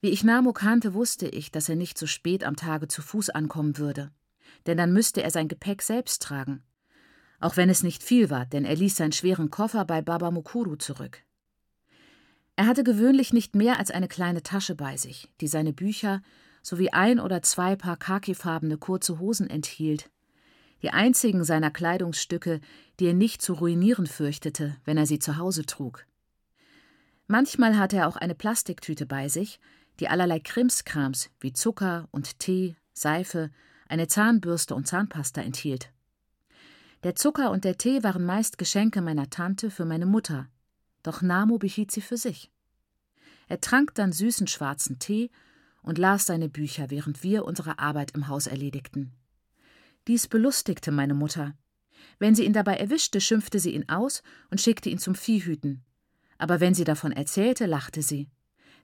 Wie ich Namo kannte, wusste ich, dass er nicht so spät am Tage zu Fuß ankommen würde. Denn dann müsste er sein Gepäck selbst tragen. Auch wenn es nicht viel war, denn er ließ seinen schweren Koffer bei Baba Mukuru zurück. Er hatte gewöhnlich nicht mehr als eine kleine Tasche bei sich, die seine Bücher sowie ein oder zwei Paar khakifarbene kurze Hosen enthielt, die einzigen seiner Kleidungsstücke, die er nicht zu ruinieren fürchtete, wenn er sie zu Hause trug. Manchmal hatte er auch eine Plastiktüte bei sich, die allerlei Krimskrams wie Zucker und Tee, Seife, eine Zahnbürste und Zahnpasta enthielt. Der Zucker und der Tee waren meist Geschenke meiner Tante für meine Mutter, doch Namo behielt sie für sich. Er trank dann süßen schwarzen Tee und las seine Bücher, während wir unsere Arbeit im Haus erledigten. Dies belustigte meine Mutter. Wenn sie ihn dabei erwischte, schimpfte sie ihn aus und schickte ihn zum Viehhüten. Aber wenn sie davon erzählte, lachte sie.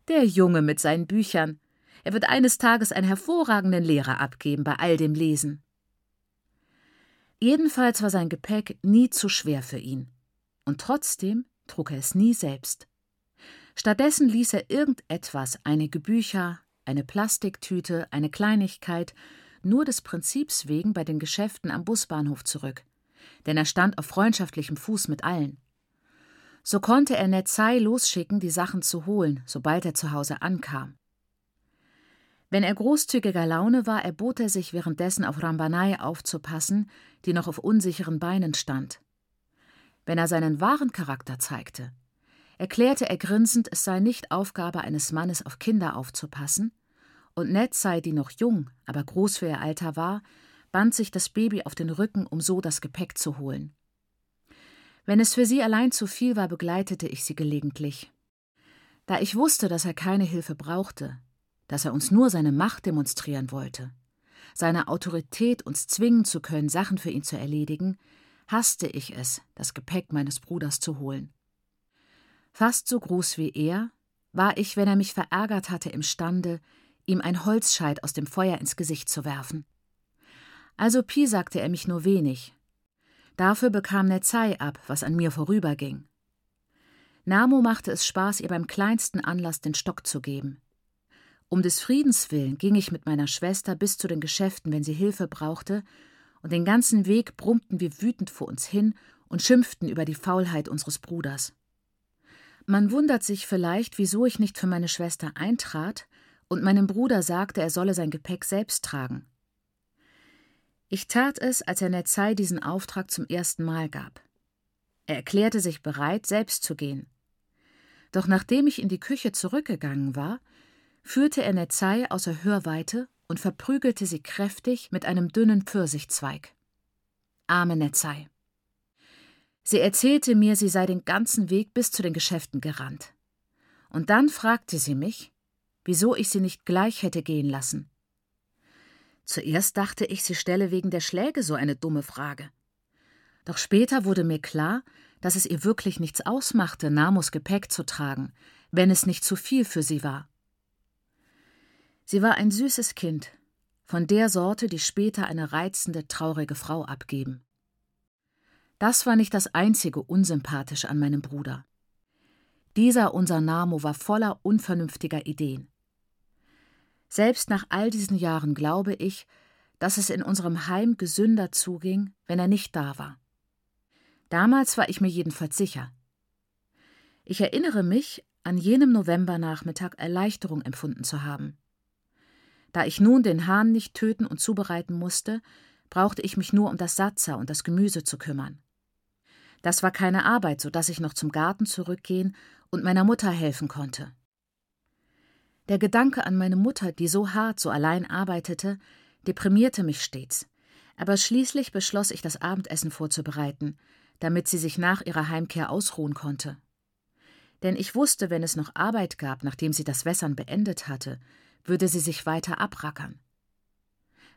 Der Junge mit seinen Büchern. Er wird eines Tages einen hervorragenden Lehrer abgeben bei all dem Lesen. Jedenfalls war sein Gepäck nie zu schwer für ihn. Und trotzdem trug er es nie selbst. Stattdessen ließ er irgendetwas, einige Bücher, eine Plastiktüte, eine Kleinigkeit nur des Prinzips wegen bei den Geschäften am Busbahnhof zurück, denn er stand auf freundschaftlichem Fuß mit allen. So konnte er Netzai losschicken, die Sachen zu holen, sobald er zu Hause ankam. Wenn er großzügiger Laune war, erbot er sich währenddessen auf Rambanai aufzupassen, die noch auf unsicheren Beinen stand. Wenn er seinen wahren Charakter zeigte, erklärte er grinsend, es sei nicht Aufgabe eines Mannes, auf Kinder aufzupassen, und Ned sei, die noch jung, aber groß für ihr Alter war, band sich das Baby auf den Rücken, um so das Gepäck zu holen. Wenn es für sie allein zu viel war, begleitete ich sie gelegentlich. Da ich wusste, dass er keine Hilfe brauchte, dass er uns nur seine Macht demonstrieren wollte, seine Autorität uns zwingen zu können, Sachen für ihn zu erledigen, hasste ich es, das Gepäck meines Bruders zu holen. Fast so groß wie er, war ich, wenn er mich verärgert hatte, imstande, ihm ein Holzscheit aus dem Feuer ins Gesicht zu werfen. Also piesagte er mich nur wenig. Dafür bekam Netzai ab, was an mir vorüberging. Namo machte es Spaß, ihr beim kleinsten Anlass den Stock zu geben. Um des Friedens willen ging ich mit meiner Schwester bis zu den Geschäften, wenn sie Hilfe brauchte, und den ganzen Weg brummten wir wütend vor uns hin und schimpften über die Faulheit unseres Bruders. Man wundert sich vielleicht, wieso ich nicht für meine Schwester eintrat und meinem Bruder sagte, er solle sein Gepäck selbst tragen. Ich tat es, als er Netzai diesen Auftrag zum ersten Mal gab. Er erklärte sich bereit, selbst zu gehen. Doch nachdem ich in die Küche zurückgegangen war, führte er Netzai außer Hörweite und verprügelte sie kräftig mit einem dünnen Pfirsichzweig. Arme Netzai. Sie erzählte mir, sie sei den ganzen Weg bis zu den Geschäften gerannt. Und dann fragte sie mich, wieso ich sie nicht gleich hätte gehen lassen. Zuerst dachte ich, sie stelle wegen der Schläge so eine dumme Frage. Doch später wurde mir klar, dass es ihr wirklich nichts ausmachte, Namos Gepäck zu tragen, wenn es nicht zu viel für sie war. Sie war ein süßes Kind, von der Sorte, die später eine reizende, traurige Frau abgeben. Das war nicht das einzige Unsympathische an meinem Bruder. Dieser unser Namo war voller unvernünftiger Ideen. Selbst nach all diesen Jahren glaube ich, dass es in unserem Heim gesünder zuging, wenn er nicht da war. Damals war ich mir jedenfalls sicher. Ich erinnere mich, an jenem Novembernachmittag Erleichterung empfunden zu haben. Da ich nun den Hahn nicht töten und zubereiten musste, brauchte ich mich nur um das Satzer und das Gemüse zu kümmern. Das war keine Arbeit, so dass ich noch zum Garten zurückgehen und meiner Mutter helfen konnte. Der Gedanke an meine Mutter, die so hart, so allein arbeitete, deprimierte mich stets. Aber schließlich beschloss ich, das Abendessen vorzubereiten, damit sie sich nach ihrer Heimkehr ausruhen konnte. Denn ich wusste, wenn es noch Arbeit gab, nachdem sie das Wässern beendet hatte, würde sie sich weiter abrackern.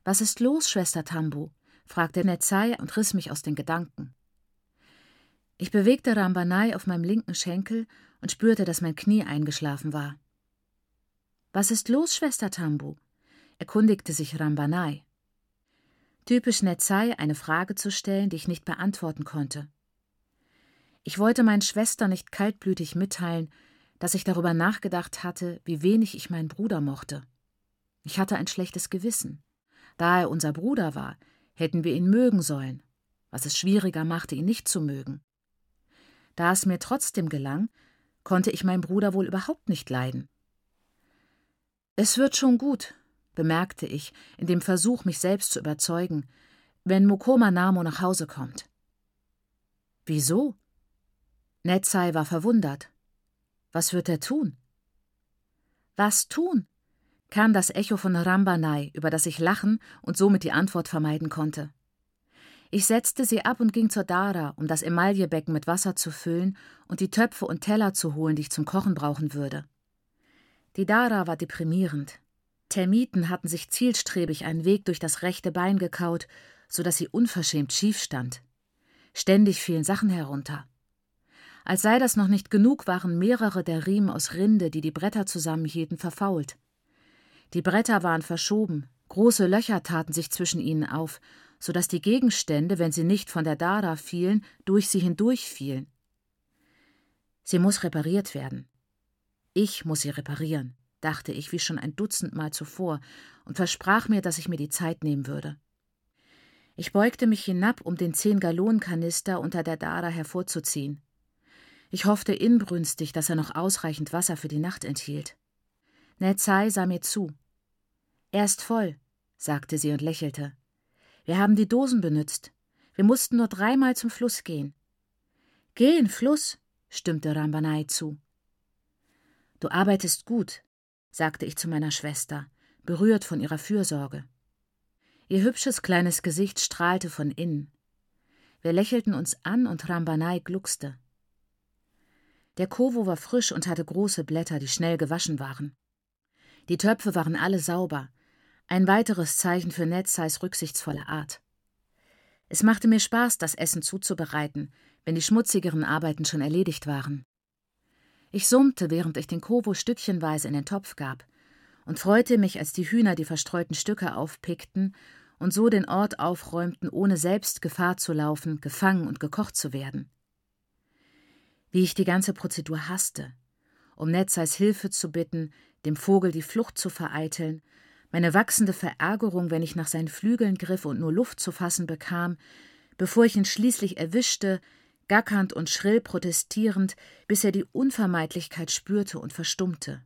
Was ist los, Schwester Tambu? fragte Netzai und riss mich aus den Gedanken. Ich bewegte Rambanai auf meinem linken Schenkel und spürte, dass mein Knie eingeschlafen war. Was ist los, Schwester Tambu? erkundigte sich Rambanai. Typisch Netzai, eine Frage zu stellen, die ich nicht beantworten konnte. Ich wollte meinen Schwestern nicht kaltblütig mitteilen, dass ich darüber nachgedacht hatte, wie wenig ich meinen Bruder mochte. Ich hatte ein schlechtes Gewissen. Da er unser Bruder war, hätten wir ihn mögen sollen, was es schwieriger machte, ihn nicht zu mögen. Da es mir trotzdem gelang, konnte ich meinen Bruder wohl überhaupt nicht leiden. Es wird schon gut, bemerkte ich, in dem Versuch, mich selbst zu überzeugen, wenn Mokoma Namo nach Hause kommt. Wieso? Netzai war verwundert. Was wird er tun? Was tun? kam das Echo von Rambanai, über das ich lachen und somit die Antwort vermeiden konnte. Ich setzte sie ab und ging zur Dara, um das Emaillebecken mit Wasser zu füllen und die Töpfe und Teller zu holen, die ich zum Kochen brauchen würde. Die Dara war deprimierend. Termiten hatten sich zielstrebig einen Weg durch das rechte Bein gekaut, so dass sie unverschämt schief stand. Ständig fielen Sachen herunter. Als sei das noch nicht genug, waren mehrere der Riemen aus Rinde, die die Bretter zusammenhielten, verfault. Die Bretter waren verschoben, große Löcher taten sich zwischen ihnen auf, so dass die Gegenstände, wenn sie nicht von der Dara fielen, durch sie hindurch fielen. Sie muss repariert werden. Ich muss sie reparieren, dachte ich wie schon ein Dutzend Mal zuvor und versprach mir, dass ich mir die Zeit nehmen würde. Ich beugte mich hinab, um den Zehn-Gallonen-Kanister unter der Dara hervorzuziehen. Ich hoffte inbrünstig, dass er noch ausreichend Wasser für die Nacht enthielt. Nezai sah mir zu. Er ist voll, sagte sie und lächelte. Wir haben die Dosen benützt. Wir mussten nur dreimal zum Fluss gehen. Geh in Fluss, stimmte Rambanai zu. Du arbeitest gut, sagte ich zu meiner Schwester, berührt von ihrer Fürsorge. Ihr hübsches kleines Gesicht strahlte von innen. Wir lächelten uns an und Rambanai gluckste. Der Kovo war frisch und hatte große Blätter, die schnell gewaschen waren. Die Töpfe waren alle sauber, ein weiteres Zeichen für Netzais rücksichtsvolle Art. Es machte mir Spaß, das Essen zuzubereiten, wenn die schmutzigeren Arbeiten schon erledigt waren. Ich summte, während ich den Kovo stückchenweise in den Topf gab, und freute mich, als die Hühner die verstreuten Stücke aufpickten und so den Ort aufräumten, ohne selbst Gefahr zu laufen, gefangen und gekocht zu werden. Wie ich die ganze Prozedur hasste, um Netzais Hilfe zu bitten, dem Vogel die Flucht zu vereiteln meine wachsende Verärgerung, wenn ich nach seinen Flügeln griff und nur Luft zu fassen bekam, bevor ich ihn schließlich erwischte, gackernd und schrill protestierend, bis er die Unvermeidlichkeit spürte und verstummte.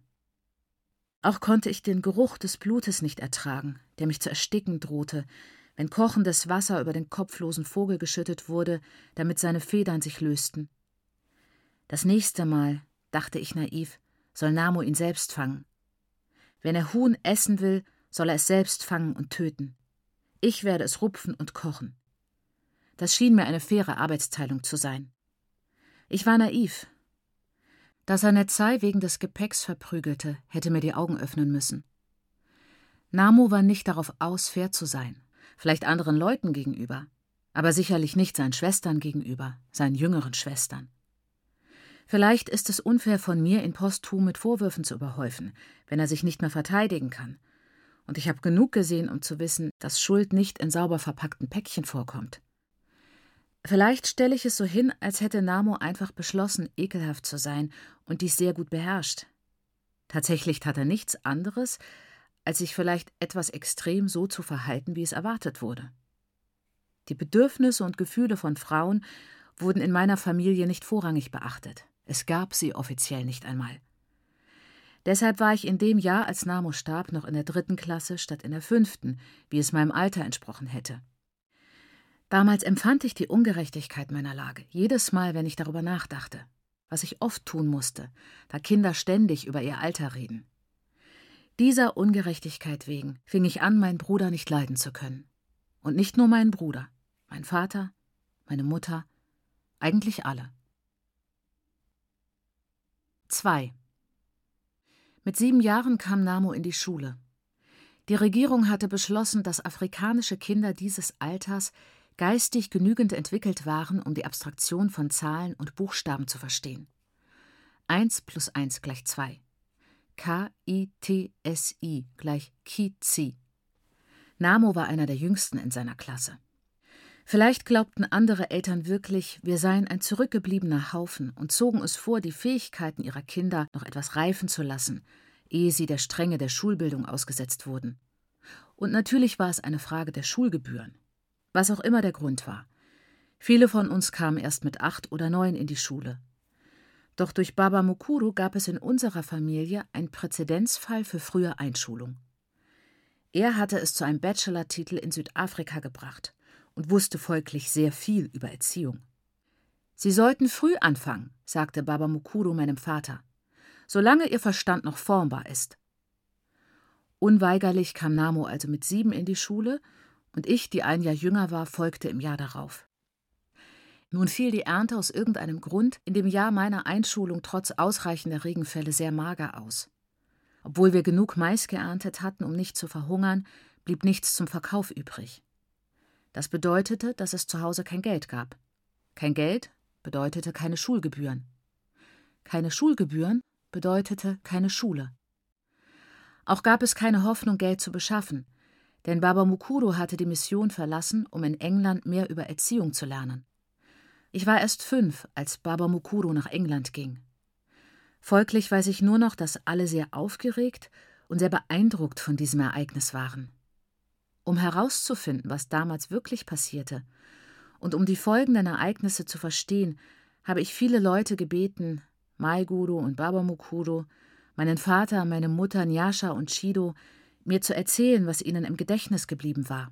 Auch konnte ich den Geruch des Blutes nicht ertragen, der mich zu ersticken drohte, wenn kochendes Wasser über den kopflosen Vogel geschüttet wurde, damit seine Federn sich lösten. Das nächste Mal, dachte ich naiv, soll Namo ihn selbst fangen. Wenn er Huhn essen will, soll er es selbst fangen und töten. Ich werde es rupfen und kochen. Das schien mir eine faire Arbeitsteilung zu sein. Ich war naiv. Dass er Netzai wegen des Gepäcks verprügelte, hätte mir die Augen öffnen müssen. Namo war nicht darauf aus, fair zu sein, vielleicht anderen Leuten gegenüber, aber sicherlich nicht seinen Schwestern gegenüber, seinen jüngeren Schwestern. Vielleicht ist es unfair von mir, ihn posthum mit Vorwürfen zu überhäufen, wenn er sich nicht mehr verteidigen kann. Und ich habe genug gesehen, um zu wissen, dass Schuld nicht in sauber verpackten Päckchen vorkommt. Vielleicht stelle ich es so hin, als hätte Namo einfach beschlossen, ekelhaft zu sein und dies sehr gut beherrscht. Tatsächlich tat er nichts anderes, als sich vielleicht etwas extrem so zu verhalten, wie es erwartet wurde. Die Bedürfnisse und Gefühle von Frauen wurden in meiner Familie nicht vorrangig beachtet. Es gab sie offiziell nicht einmal. Deshalb war ich in dem Jahr, als Namo starb, noch in der dritten Klasse statt in der fünften, wie es meinem Alter entsprochen hätte. Damals empfand ich die Ungerechtigkeit meiner Lage, jedes Mal, wenn ich darüber nachdachte, was ich oft tun musste, da Kinder ständig über ihr Alter reden. Dieser Ungerechtigkeit wegen fing ich an, meinen Bruder nicht leiden zu können. Und nicht nur meinen Bruder, mein Vater, meine Mutter, eigentlich alle. 2. Mit sieben Jahren kam Namo in die Schule. Die Regierung hatte beschlossen, dass afrikanische Kinder dieses Alters geistig genügend entwickelt waren, um die Abstraktion von Zahlen und Buchstaben zu verstehen. 1 plus 1 gleich 2. K-I-T-S-I gleich Ki-Zi. Namo war einer der jüngsten in seiner Klasse. Vielleicht glaubten andere Eltern wirklich, wir seien ein zurückgebliebener Haufen und zogen es vor, die Fähigkeiten ihrer Kinder noch etwas reifen zu lassen, ehe sie der Strenge der Schulbildung ausgesetzt wurden. Und natürlich war es eine Frage der Schulgebühren. Was auch immer der Grund war. Viele von uns kamen erst mit acht oder neun in die Schule. Doch durch Baba Mukuru gab es in unserer Familie einen Präzedenzfall für frühe Einschulung. Er hatte es zu einem Bachelor-Titel in Südafrika gebracht und wusste folglich sehr viel über Erziehung. Sie sollten früh anfangen, sagte Baba Mukuru meinem Vater, solange ihr Verstand noch formbar ist. Unweigerlich kam Namo also mit sieben in die Schule, und ich, die ein Jahr jünger war, folgte im Jahr darauf. Nun fiel die Ernte aus irgendeinem Grund in dem Jahr meiner Einschulung trotz ausreichender Regenfälle sehr mager aus. Obwohl wir genug Mais geerntet hatten, um nicht zu verhungern, blieb nichts zum Verkauf übrig. Das bedeutete, dass es zu Hause kein Geld gab. Kein Geld bedeutete keine Schulgebühren. Keine Schulgebühren bedeutete keine Schule. Auch gab es keine Hoffnung, Geld zu beschaffen, denn Baba Mukuru hatte die Mission verlassen, um in England mehr über Erziehung zu lernen. Ich war erst fünf, als Baba Mukuru nach England ging. Folglich weiß ich nur noch, dass alle sehr aufgeregt und sehr beeindruckt von diesem Ereignis waren. Um herauszufinden, was damals wirklich passierte und um die folgenden Ereignisse zu verstehen, habe ich viele Leute gebeten, Maiguru und Baba Mukuru, meinen Vater, meine Mutter Nyasha und Shido, mir zu erzählen, was ihnen im Gedächtnis geblieben war.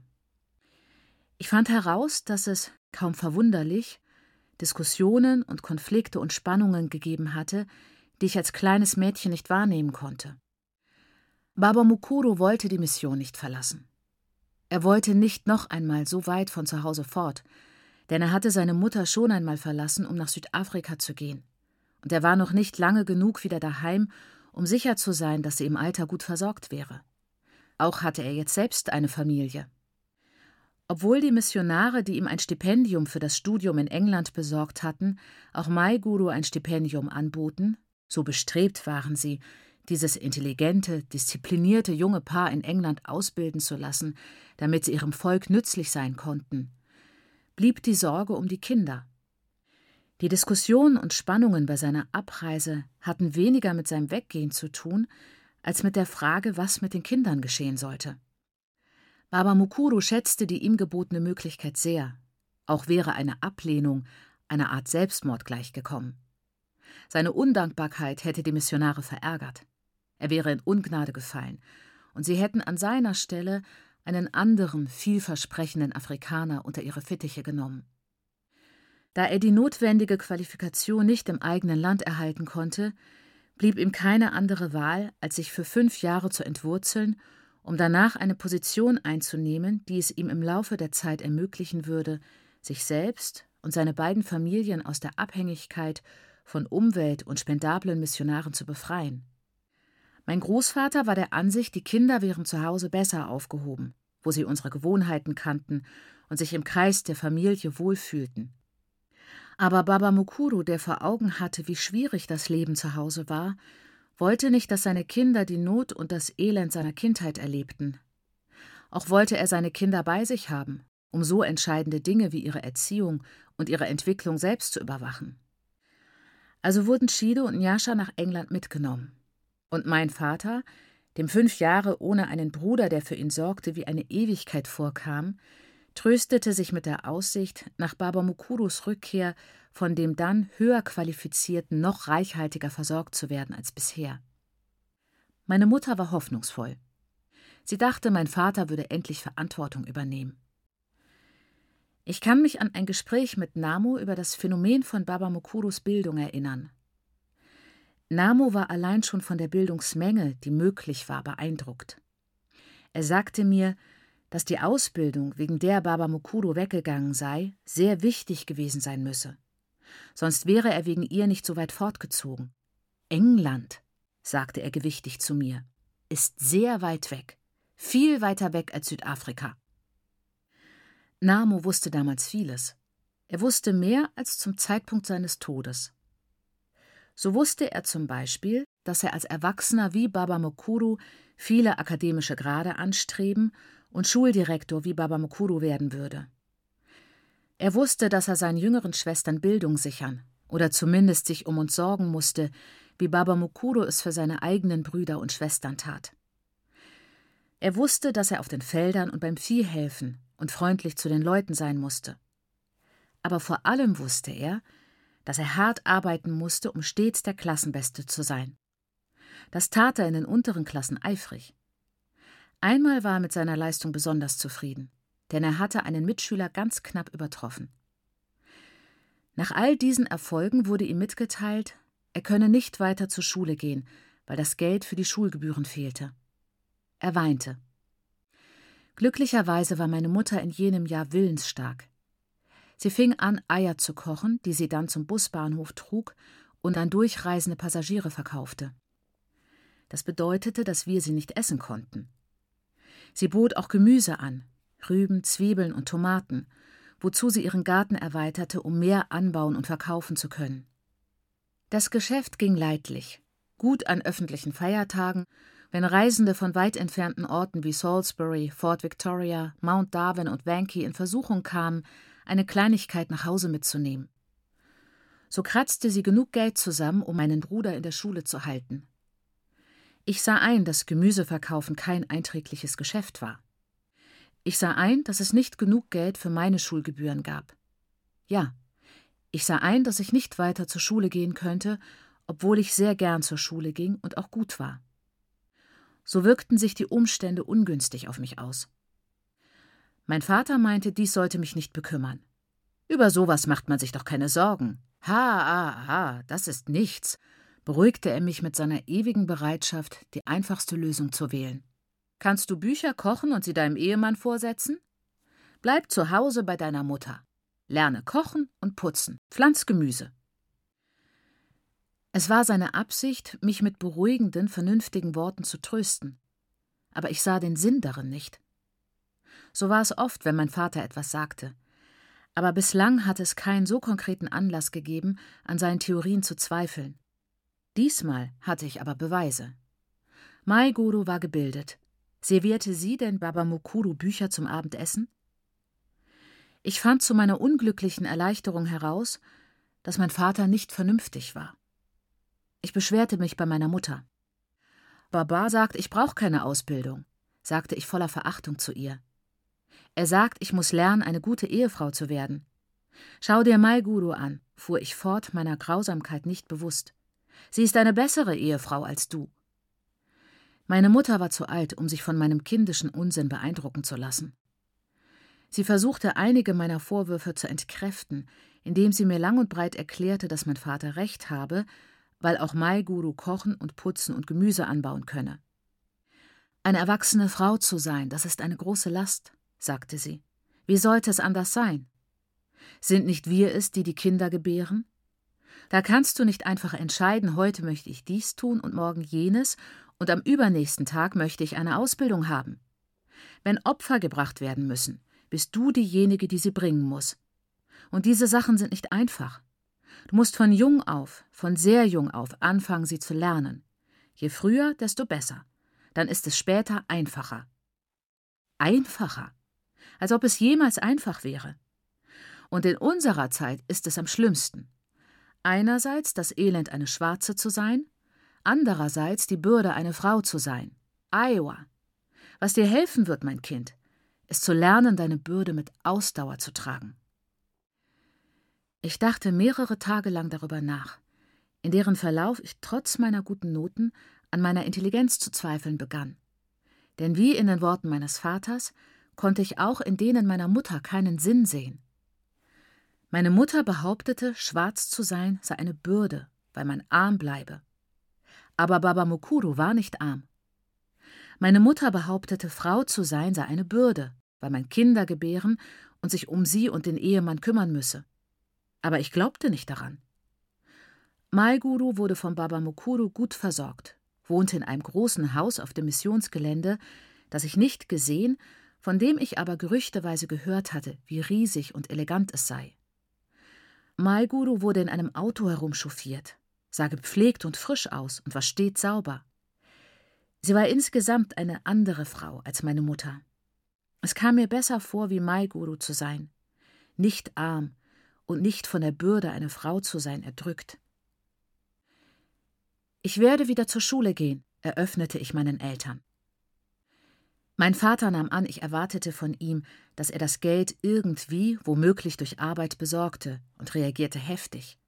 Ich fand heraus, dass es, kaum verwunderlich, Diskussionen und Konflikte und Spannungen gegeben hatte, die ich als kleines Mädchen nicht wahrnehmen konnte. Baba Mukuru wollte die Mission nicht verlassen. Er wollte nicht noch einmal so weit von zu Hause fort, denn er hatte seine Mutter schon einmal verlassen, um nach Südafrika zu gehen. Und er war noch nicht lange genug wieder daheim, um sicher zu sein, dass sie im Alter gut versorgt wäre. Auch hatte er jetzt selbst eine Familie. Obwohl die Missionare, die ihm ein Stipendium für das Studium in England besorgt hatten, auch Mai Guru ein Stipendium anboten, so bestrebt waren sie, dieses intelligente, disziplinierte junge Paar in England ausbilden zu lassen, damit sie ihrem Volk nützlich sein konnten, blieb die Sorge um die Kinder. Die Diskussionen und Spannungen bei seiner Abreise hatten weniger mit seinem Weggehen zu tun, als mit der Frage, was mit den Kindern geschehen sollte. Baba Mukuru schätzte die ihm gebotene Möglichkeit sehr, auch wäre eine Ablehnung einer Art Selbstmord gleichgekommen. Seine Undankbarkeit hätte die Missionare verärgert. Er wäre in Ungnade gefallen, und sie hätten an seiner Stelle einen anderen, vielversprechenden Afrikaner unter ihre Fittiche genommen. Da er die notwendige Qualifikation nicht im eigenen Land erhalten konnte, blieb ihm keine andere Wahl, als sich für fünf Jahre zu entwurzeln, um danach eine Position einzunehmen, die es ihm im Laufe der Zeit ermöglichen würde, sich selbst und seine beiden Familien aus der Abhängigkeit von Umwelt- und spendablen Missionaren zu befreien. Mein Großvater war der Ansicht, die Kinder wären zu Hause besser aufgehoben, wo sie unsere Gewohnheiten kannten und sich im Kreis der Familie wohlfühlten. Aber Baba Mukuru, der vor Augen hatte, wie schwierig das Leben zu Hause war, wollte nicht, dass seine Kinder die Not und das Elend seiner Kindheit erlebten. Auch wollte er seine Kinder bei sich haben, um so entscheidende Dinge wie ihre Erziehung und ihre Entwicklung selbst zu überwachen. Also wurden Shido und Nyasha nach England mitgenommen. Und mein Vater, dem fünf Jahre ohne einen Bruder, der für ihn sorgte, wie eine Ewigkeit vorkam, tröstete sich mit der Aussicht, nach Baba Mukurus Rückkehr von dem dann höher qualifizierten noch reichhaltiger versorgt zu werden als bisher. Meine Mutter war hoffnungsvoll. Sie dachte, mein Vater würde endlich Verantwortung übernehmen. Ich kann mich an ein Gespräch mit Namo über das Phänomen von Baba Mukurus Bildung erinnern. Namo war allein schon von der Bildungsmenge, die möglich war, beeindruckt. Er sagte mir, dass die Ausbildung, wegen der Baba Mukuru weggegangen sei, sehr wichtig gewesen sein müsse. Sonst wäre er wegen ihr nicht so weit fortgezogen. England, sagte er gewichtig zu mir, ist sehr weit weg, viel weiter weg als Südafrika. Namo wusste damals vieles. Er wusste mehr als zum Zeitpunkt seines Todes. So wusste er zum Beispiel, dass er als Erwachsener wie Baba Mukuru viele akademische Grade anstreben und Schuldirektor wie Baba Mukuru werden würde. Er wusste, dass er seinen jüngeren Schwestern Bildung sichern oder zumindest sich um uns sorgen musste, wie Baba Mukuro es für seine eigenen Brüder und Schwestern tat. Er wusste, dass er auf den Feldern und beim Vieh helfen und freundlich zu den Leuten sein musste. Aber vor allem wusste er, dass er hart arbeiten musste, um stets der Klassenbeste zu sein. Das tat er in den unteren Klassen eifrig. Einmal war er mit seiner Leistung besonders zufrieden, denn er hatte einen Mitschüler ganz knapp übertroffen. Nach all diesen Erfolgen wurde ihm mitgeteilt, er könne nicht weiter zur Schule gehen, weil das Geld für die Schulgebühren fehlte. Er weinte. Glücklicherweise war meine Mutter in jenem Jahr willensstark. Sie fing an, Eier zu kochen, die sie dann zum Busbahnhof trug und an durchreisende Passagiere verkaufte. Das bedeutete, dass wir sie nicht essen konnten. Sie bot auch Gemüse an, Rüben, Zwiebeln und Tomaten, wozu sie ihren Garten erweiterte, um mehr anbauen und verkaufen zu können. Das Geschäft ging leidlich, gut an öffentlichen Feiertagen, wenn Reisende von weit entfernten Orten wie Salisbury, Fort Victoria, Mount Darwin und Wankie in Versuchung kamen, eine Kleinigkeit nach Hause mitzunehmen. So kratzte sie genug Geld zusammen, um meinen Bruder in der Schule zu halten. Ich sah ein, dass Gemüseverkaufen kein einträgliches Geschäft war. Ich sah ein, dass es nicht genug Geld für meine Schulgebühren gab. Ja, ich sah ein, dass ich nicht weiter zur Schule gehen könnte, obwohl ich sehr gern zur Schule ging und auch gut war. So wirkten sich die Umstände ungünstig auf mich aus. Mein Vater meinte, dies sollte mich nicht bekümmern. Über sowas macht man sich doch keine Sorgen. Ha, ha, ha, das ist nichts, beruhigte er mich mit seiner ewigen Bereitschaft, die einfachste Lösung zu wählen. Kannst du Bücher kochen und sie deinem Ehemann vorsetzen? Bleib zu Hause bei deiner Mutter. Lerne kochen und putzen, pflanz Gemüse. Es war seine Absicht, mich mit beruhigenden, vernünftigen Worten zu trösten. Aber ich sah den Sinn darin nicht. So war es oft, wenn mein Vater etwas sagte. Aber bislang hatte es keinen so konkreten Anlass gegeben, an seinen Theorien zu zweifeln. Diesmal hatte ich aber Beweise. Mai Guru war gebildet. Servierte sie denn Baba Mukuru Bücher zum Abendessen? Ich fand zu meiner unglücklichen Erleichterung heraus, dass mein Vater nicht vernünftig war. Ich beschwerte mich bei meiner Mutter. Baba sagt, ich brauche keine Ausbildung, sagte ich voller Verachtung zu ihr. Er sagt, ich muss lernen, eine gute Ehefrau zu werden. Schau dir Mai Guru an, fuhr ich fort, meiner Grausamkeit nicht bewusst. Sie ist eine bessere Ehefrau als du. Meine Mutter war zu alt, um sich von meinem kindischen Unsinn beeindrucken zu lassen. Sie versuchte einige meiner Vorwürfe zu entkräften, indem sie mir lang und breit erklärte, dass mein Vater recht habe, weil auch Mai Guru kochen und putzen und Gemüse anbauen könne. Eine erwachsene Frau zu sein, das ist eine große Last, sagte sie. Wie sollte es anders sein? Sind nicht wir es, die die Kinder gebären? Da kannst du nicht einfach entscheiden, heute möchte ich dies tun und morgen jenes und am übernächsten Tag möchte ich eine Ausbildung haben. Wenn Opfer gebracht werden müssen, bist du diejenige, die sie bringen muss. Und diese Sachen sind nicht einfach. Du musst von jung auf, von sehr jung auf anfangen, sie zu lernen. Je früher, desto besser. Dann ist es später einfacher. Einfacher. Als ob es jemals einfach wäre. Und in unserer Zeit ist es am schlimmsten. Einerseits das Elend, eine Schwarze zu sein, andererseits die Bürde, eine Frau zu sein. Iowa. Was dir helfen wird, mein Kind, ist zu lernen, deine Bürde mit Ausdauer zu tragen. Ich dachte mehrere Tage lang darüber nach, in deren Verlauf ich trotz meiner guten Noten an meiner Intelligenz zu zweifeln begann. Denn wie in den Worten meines Vaters konnte ich auch in denen meiner Mutter keinen Sinn sehen. Meine Mutter behauptete, schwarz zu sein sei eine Bürde, weil man arm bleibe. Aber Baba Mukuru war nicht arm. Meine Mutter behauptete, Frau zu sein sei eine Bürde, weil man Kinder gebären und sich um sie und den Ehemann kümmern müsse. Aber ich glaubte nicht daran. Maiguru wurde von Baba Mukuru gut versorgt, wohnte in einem großen Haus auf dem Missionsgelände, das ich nicht gesehen, von dem ich aber gerüchteweise gehört hatte, wie riesig und elegant es sei. Maiguru wurde in einem Auto herumchauffiert, sah gepflegt und frisch aus und war stets sauber. Sie war insgesamt eine andere Frau als meine Mutter. Es kam mir besser vor, wie Maiguru zu sein. nicht arm und nicht von der Bürde, eine Frau zu sein, erdrückt. Ich werde wieder zur Schule gehen, eröffnete ich meinen Eltern. Mein Vater nahm an, ich erwartete von ihm, dass er das Geld irgendwie, womöglich durch Arbeit, besorgte und reagierte heftig.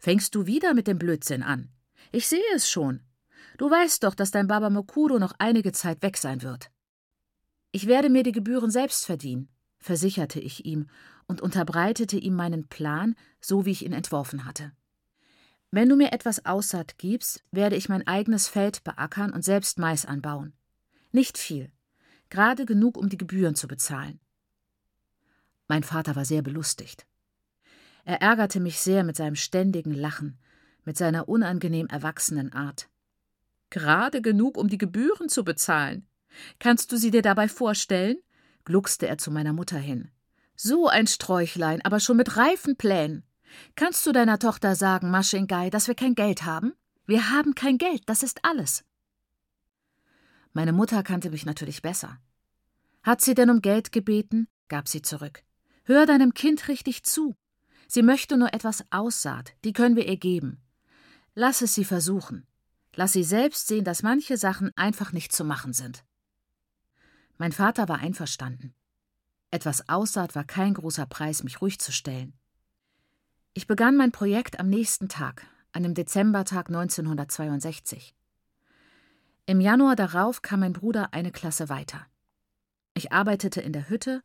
Fängst du wieder mit dem Blödsinn an? Ich sehe es schon. Du weißt doch, dass dein Baba Mokuro noch einige Zeit weg sein wird. Ich werde mir die Gebühren selbst verdienen, versicherte ich ihm und unterbreitete ihm meinen Plan, so wie ich ihn entworfen hatte. Wenn du mir etwas Aussaat gibst, werde ich mein eigenes Feld beackern und selbst Mais anbauen. Nicht viel, gerade genug, um die Gebühren zu bezahlen. Mein Vater war sehr belustigt. Er ärgerte mich sehr mit seinem ständigen Lachen, mit seiner unangenehm erwachsenen Art. Gerade genug, um die Gebühren zu bezahlen. Kannst du sie dir dabei vorstellen? gluckste er zu meiner Mutter hin. So ein Sträuchlein, aber schon mit reifen Plänen. Kannst du deiner Tochter sagen, Maschingai, dass wir kein Geld haben? Wir haben kein Geld, das ist alles. Meine Mutter kannte mich natürlich besser. Hat sie denn um Geld gebeten? gab sie zurück. Hör deinem Kind richtig zu. Sie möchte nur etwas Aussaat, die können wir ihr geben. Lass es sie versuchen. Lass sie selbst sehen, dass manche Sachen einfach nicht zu machen sind. Mein Vater war einverstanden. Etwas Aussaat war kein großer Preis, mich ruhig zu stellen. Ich begann mein Projekt am nächsten Tag, einem Dezembertag 1962. Im Januar darauf kam mein Bruder eine Klasse weiter. Ich arbeitete in der Hütte,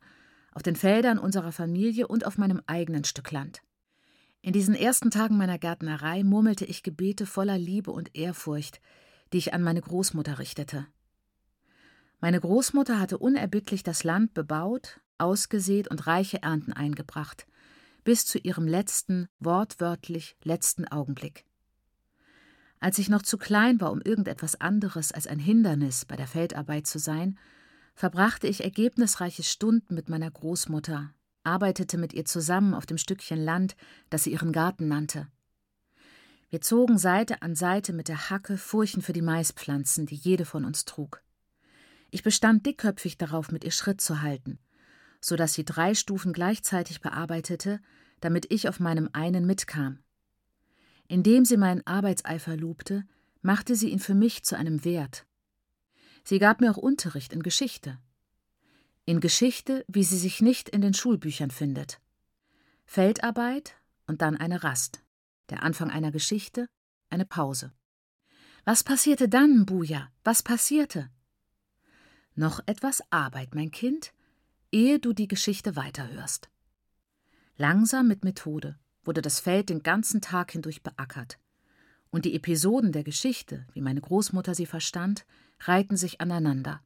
auf den Feldern unserer Familie und auf meinem eigenen Stück Land. In diesen ersten Tagen meiner Gärtnerei murmelte ich Gebete voller Liebe und Ehrfurcht, die ich an meine Großmutter richtete. Meine Großmutter hatte unerbittlich das Land bebaut, ausgesät und reiche Ernten eingebracht – bis zu ihrem letzten, wortwörtlich letzten Augenblick. Als ich noch zu klein war, um irgendetwas anderes als ein Hindernis bei der Feldarbeit zu sein, verbrachte ich ergebnisreiche Stunden mit meiner Großmutter, arbeitete mit ihr zusammen auf dem Stückchen Land, das sie ihren Garten nannte. Wir zogen Seite an Seite mit der Hacke Furchen für die Maispflanzen, die jede von uns trug. Ich bestand dickköpfig darauf, mit ihr Schritt zu halten, so dass sie drei Stufen gleichzeitig bearbeitete, damit ich auf meinem einen mitkam. Indem sie meinen Arbeitseifer lobte, machte sie ihn für mich zu einem Wert. Sie gab mir auch Unterricht in Geschichte. In Geschichte, wie sie sich nicht in den Schulbüchern findet. Feldarbeit und dann eine Rast, der Anfang einer Geschichte, eine Pause. Was passierte dann, Buja? Was passierte? Noch etwas Arbeit, mein Kind, ehe du die Geschichte weiterhörst. Langsam mit Methode wurde das Feld den ganzen Tag hindurch beackert. Und die Episoden der Geschichte, wie meine Großmutter sie verstand, reihten sich aneinander.